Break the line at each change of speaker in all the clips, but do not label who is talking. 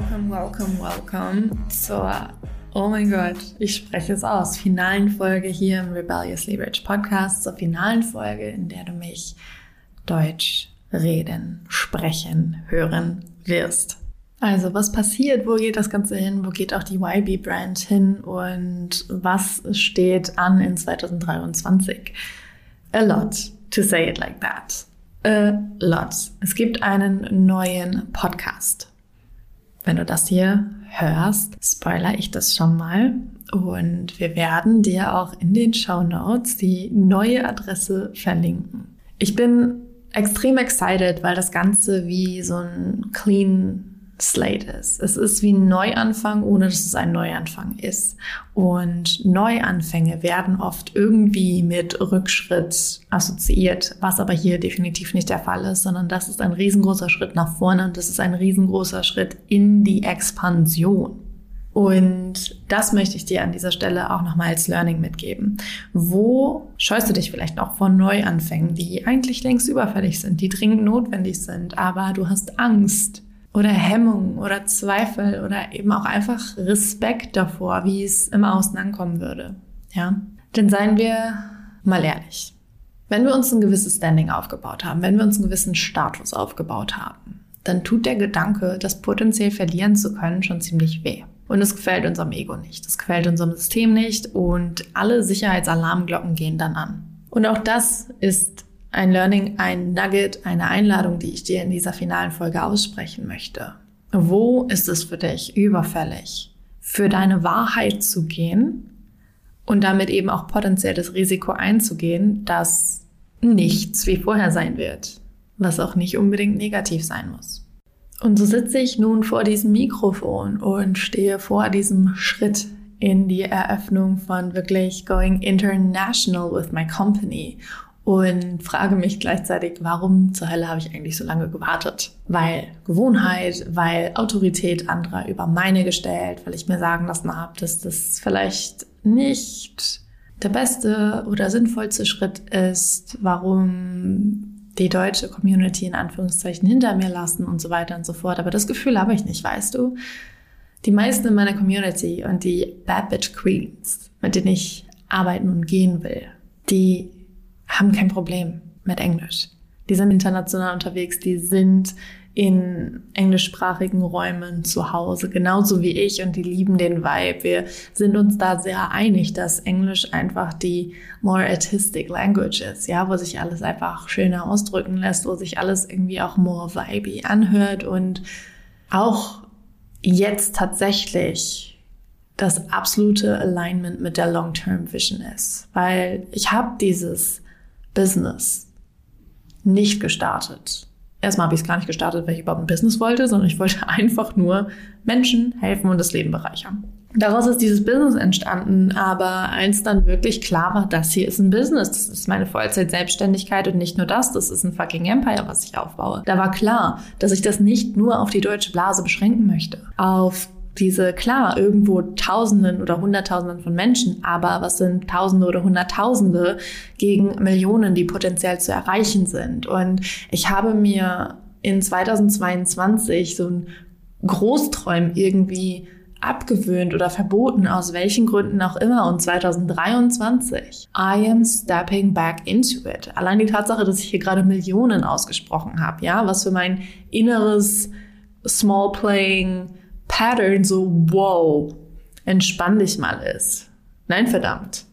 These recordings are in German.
Welcome, welcome, welcome zur, oh mein Gott, ich spreche es aus, finalen Folge hier im Rebelliously Rich Podcast, zur finalen Folge, in der du mich Deutsch reden, sprechen, hören wirst. Also, was passiert? Wo geht das Ganze hin? Wo geht auch die YB-Brand hin? Und was steht an in 2023? A lot, to say it like that. A lot. Es gibt einen neuen Podcast wenn du das hier hörst, spoiler ich das schon mal. Und wir werden dir auch in den Show Notes die neue Adresse verlinken. Ich bin extrem excited, weil das Ganze wie so ein clean Slate ist. Es ist wie ein Neuanfang, ohne dass es ein Neuanfang ist. Und Neuanfänge werden oft irgendwie mit Rückschritt assoziiert, was aber hier definitiv nicht der Fall ist, sondern das ist ein riesengroßer Schritt nach vorne und das ist ein riesengroßer Schritt in die Expansion. Und das möchte ich dir an dieser Stelle auch nochmal als Learning mitgeben. Wo scheust du dich vielleicht noch vor Neuanfängen, die eigentlich längst überfällig sind, die dringend notwendig sind, aber du hast Angst, oder Hemmung oder Zweifel oder eben auch einfach Respekt davor, wie es im Außen ankommen würde. Ja? Denn seien wir mal ehrlich. Wenn wir uns ein gewisses Standing aufgebaut haben, wenn wir uns einen gewissen Status aufgebaut haben, dann tut der Gedanke, das potenziell verlieren zu können, schon ziemlich weh. Und es gefällt unserem Ego nicht, es gefällt unserem System nicht und alle Sicherheitsalarmglocken gehen dann an. Und auch das ist ein Learning, ein Nugget, eine Einladung, die ich dir in dieser finalen Folge aussprechen möchte. Wo ist es für dich überfällig, für deine Wahrheit zu gehen und damit eben auch potenziell das Risiko einzugehen, dass nichts wie vorher sein wird, was auch nicht unbedingt negativ sein muss. Und so sitze ich nun vor diesem Mikrofon und stehe vor diesem Schritt in die Eröffnung von wirklich going international with my company und frage mich gleichzeitig, warum zur Hölle habe ich eigentlich so lange gewartet? Weil Gewohnheit, weil Autorität anderer über meine gestellt, weil ich mir sagen lassen habe, dass das vielleicht nicht der beste oder sinnvollste Schritt ist, warum die deutsche Community in Anführungszeichen hinter mir lassen und so weiter und so fort. Aber das Gefühl habe ich nicht, weißt du? Die meisten in meiner Community und die Bad Bitch Queens, mit denen ich arbeiten und gehen will, die haben kein Problem mit Englisch. Die sind international unterwegs, die sind in englischsprachigen Räumen zu Hause, genauso wie ich und die lieben den Vibe. Wir sind uns da sehr einig, dass Englisch einfach die more artistic language ist, ja, wo sich alles einfach schöner ausdrücken lässt, wo sich alles irgendwie auch more vibey anhört und auch jetzt tatsächlich das absolute Alignment mit der Long-Term Vision ist, weil ich habe dieses Business nicht gestartet. Erstmal habe ich es gar nicht gestartet, weil ich überhaupt ein Business wollte, sondern ich wollte einfach nur Menschen helfen und das Leben bereichern. Daraus ist dieses Business entstanden, aber eins dann wirklich klar war, das hier ist ein Business, das ist meine Vollzeit-Selbstständigkeit und nicht nur das, das ist ein fucking Empire, was ich aufbaue. Da war klar, dass ich das nicht nur auf die deutsche Blase beschränken möchte, auf diese, klar, irgendwo Tausenden oder Hunderttausenden von Menschen, aber was sind Tausende oder Hunderttausende gegen Millionen, die potenziell zu erreichen sind? Und ich habe mir in 2022 so ein Großträumen irgendwie abgewöhnt oder verboten, aus welchen Gründen auch immer. Und 2023, I am stepping back into it. Allein die Tatsache, dass ich hier gerade Millionen ausgesprochen habe, ja, was für mein inneres Small Playing Pattern so, wow, entspann dich mal ist. Nein, verdammt.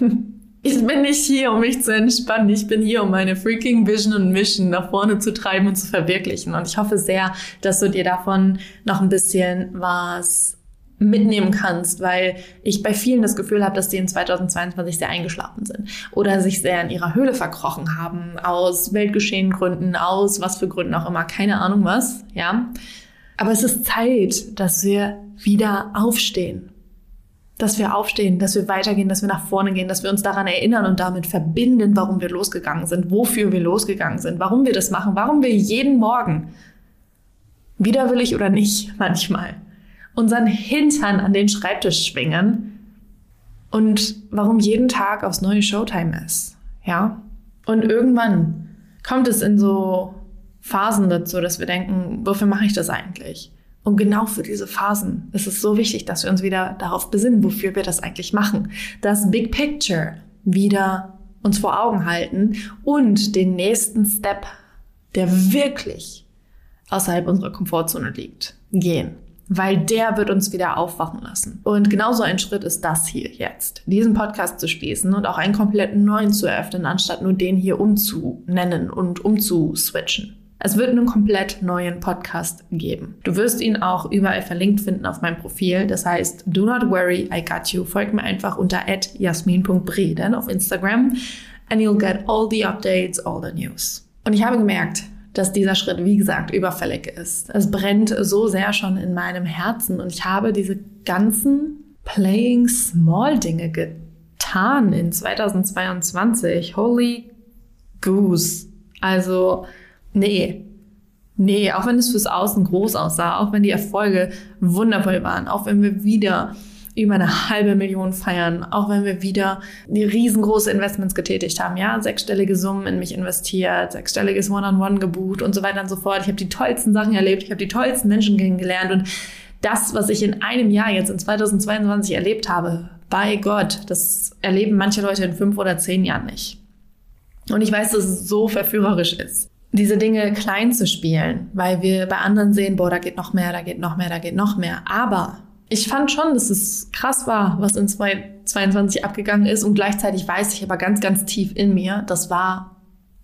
ich bin nicht hier, um mich zu entspannen. Ich bin hier, um meine freaking Vision und Mission nach vorne zu treiben und zu verwirklichen. Und ich hoffe sehr, dass du dir davon noch ein bisschen was mitnehmen kannst, weil ich bei vielen das Gefühl habe, dass die in 2022 sehr eingeschlafen sind oder sich sehr in ihrer Höhle verkrochen haben, aus Weltgeschehengründen, aus was für Gründen auch immer, keine Ahnung was, ja. Aber es ist Zeit, dass wir wieder aufstehen. Dass wir aufstehen, dass wir weitergehen, dass wir nach vorne gehen, dass wir uns daran erinnern und damit verbinden, warum wir losgegangen sind, wofür wir losgegangen sind, warum wir das machen, warum wir jeden Morgen, widerwillig oder nicht, manchmal, unseren Hintern an den Schreibtisch schwingen und warum jeden Tag aufs neue Showtime ist. Ja? Und irgendwann kommt es in so Phasen dazu, dass wir denken, wofür mache ich das eigentlich? Und genau für diese Phasen ist es so wichtig, dass wir uns wieder darauf besinnen, wofür wir das eigentlich machen. Das Big Picture wieder uns vor Augen halten und den nächsten Step, der wirklich außerhalb unserer Komfortzone liegt, gehen weil der wird uns wieder aufwachen lassen. Und genauso ein Schritt ist das hier jetzt, diesen Podcast zu schließen und auch einen kompletten neuen zu eröffnen, anstatt nur den hier umzunennen und umzuswitchen. Es wird einen komplett neuen Podcast geben. Du wirst ihn auch überall verlinkt finden auf meinem Profil. Das heißt, do not worry, I got you. Folg mir einfach unter jasmin.breden auf Instagram and you'll get all the updates, all the news. Und ich habe gemerkt, dass dieser Schritt, wie gesagt, überfällig ist. Es brennt so sehr schon in meinem Herzen und ich habe diese ganzen Playing Small Dinge getan in 2022. Holy Goose. Also, nee. Nee, auch wenn es fürs Außen groß aussah, auch wenn die Erfolge wundervoll waren, auch wenn wir wieder über eine halbe Million feiern, auch wenn wir wieder riesengroße Investments getätigt haben, ja, sechsstellige Summen in mich investiert, sechsstelliges One-on-One -on -One gebucht und so weiter und so fort. Ich habe die tollsten Sachen erlebt, ich habe die tollsten Menschen kennengelernt und das, was ich in einem Jahr jetzt in 2022 erlebt habe, bei Gott, das erleben manche Leute in fünf oder zehn Jahren nicht. Und ich weiß, dass es so verführerisch ist diese Dinge klein zu spielen, weil wir bei anderen sehen, boah, da geht noch mehr, da geht noch mehr, da geht noch mehr. Aber ich fand schon, dass es krass war, was in 2022 abgegangen ist. Und gleichzeitig weiß ich aber ganz, ganz tief in mir, das war,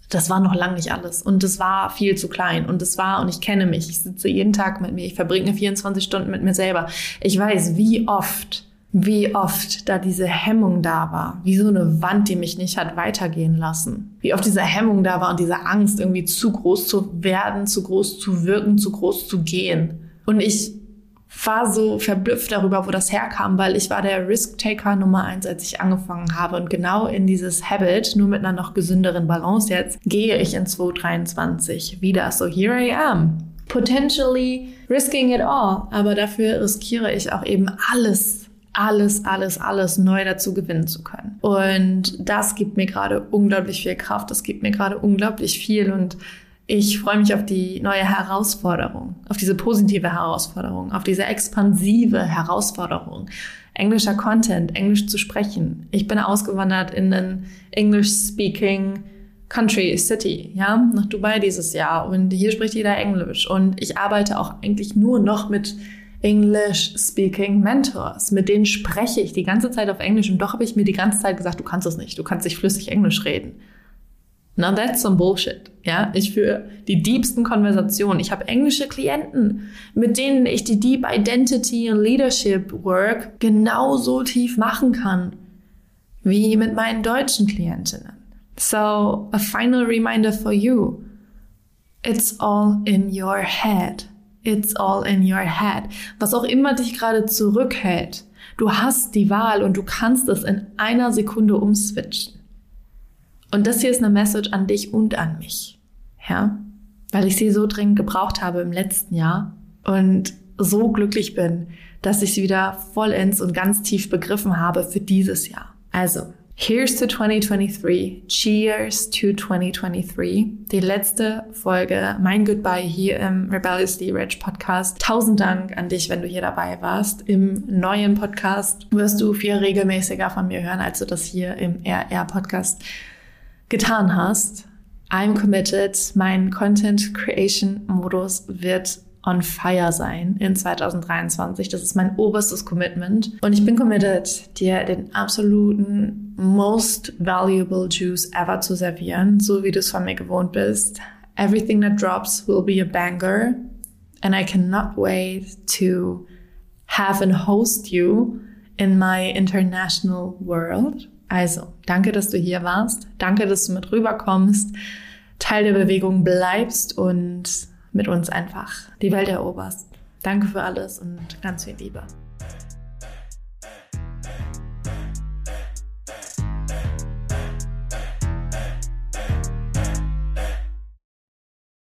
das war noch lange nicht alles. Und es war viel zu klein. Und es war, und ich kenne mich, ich sitze jeden Tag mit mir, ich verbringe 24 Stunden mit mir selber. Ich weiß, wie oft, wie oft da diese Hemmung da war. Wie so eine Wand, die mich nicht hat weitergehen lassen. Wie oft diese Hemmung da war und diese Angst, irgendwie zu groß zu werden, zu groß zu wirken, zu groß zu gehen. Und ich war so verblüfft darüber, wo das herkam, weil ich war der Risk-Taker Nummer eins, als ich angefangen habe. Und genau in dieses Habit, nur mit einer noch gesünderen Balance jetzt, gehe ich in 2023 wieder. So here I am. Potentially risking it all. Aber dafür riskiere ich auch eben alles alles, alles, alles neu dazu gewinnen zu können. Und das gibt mir gerade unglaublich viel Kraft, das gibt mir gerade unglaublich viel und ich freue mich auf die neue Herausforderung, auf diese positive Herausforderung, auf diese expansive Herausforderung. Englischer Content, Englisch zu sprechen. Ich bin ausgewandert in einen English-speaking Country, City, ja, nach Dubai dieses Jahr und hier spricht jeder Englisch und ich arbeite auch eigentlich nur noch mit English-speaking Mentors. Mit denen spreche ich die ganze Zeit auf Englisch und doch habe ich mir die ganze Zeit gesagt, du kannst es nicht, du kannst nicht flüssig Englisch reden. Now that's some bullshit. Ja, ich führe die diebsten Konversationen. Ich habe englische Klienten, mit denen ich die Deep Identity und Leadership Work genauso tief machen kann wie mit meinen deutschen Klientinnen. So, a final reminder for you. It's all in your head. It's all in your head. Was auch immer dich gerade zurückhält, du hast die Wahl und du kannst es in einer Sekunde umswitchen. Und das hier ist eine Message an dich und an mich. Ja? Weil ich sie so dringend gebraucht habe im letzten Jahr und so glücklich bin, dass ich sie wieder vollends und ganz tief begriffen habe für dieses Jahr. Also, here's to 2023. Cheers to 2023. Die letzte Folge, mein Goodbye hier im Rebelliously Rich Podcast. Tausend Dank an dich, wenn du hier dabei warst. Im neuen Podcast wirst du viel regelmäßiger von mir hören, als du das hier im RR Podcast getan hast. I'm committed. Mein Content Creation Modus wird on fire sein in 2023. Das ist mein oberstes Commitment. Und ich bin committed, dir den absoluten most valuable juice ever zu servieren, so wie du es von mir gewohnt bist. Everything that drops will be a banger. And I cannot wait to have and host you in my international world. Also, danke, dass du hier warst. Danke, dass du mit rüberkommst, Teil der Bewegung bleibst und mit uns einfach die Welt eroberst. Danke für alles und ganz viel Liebe.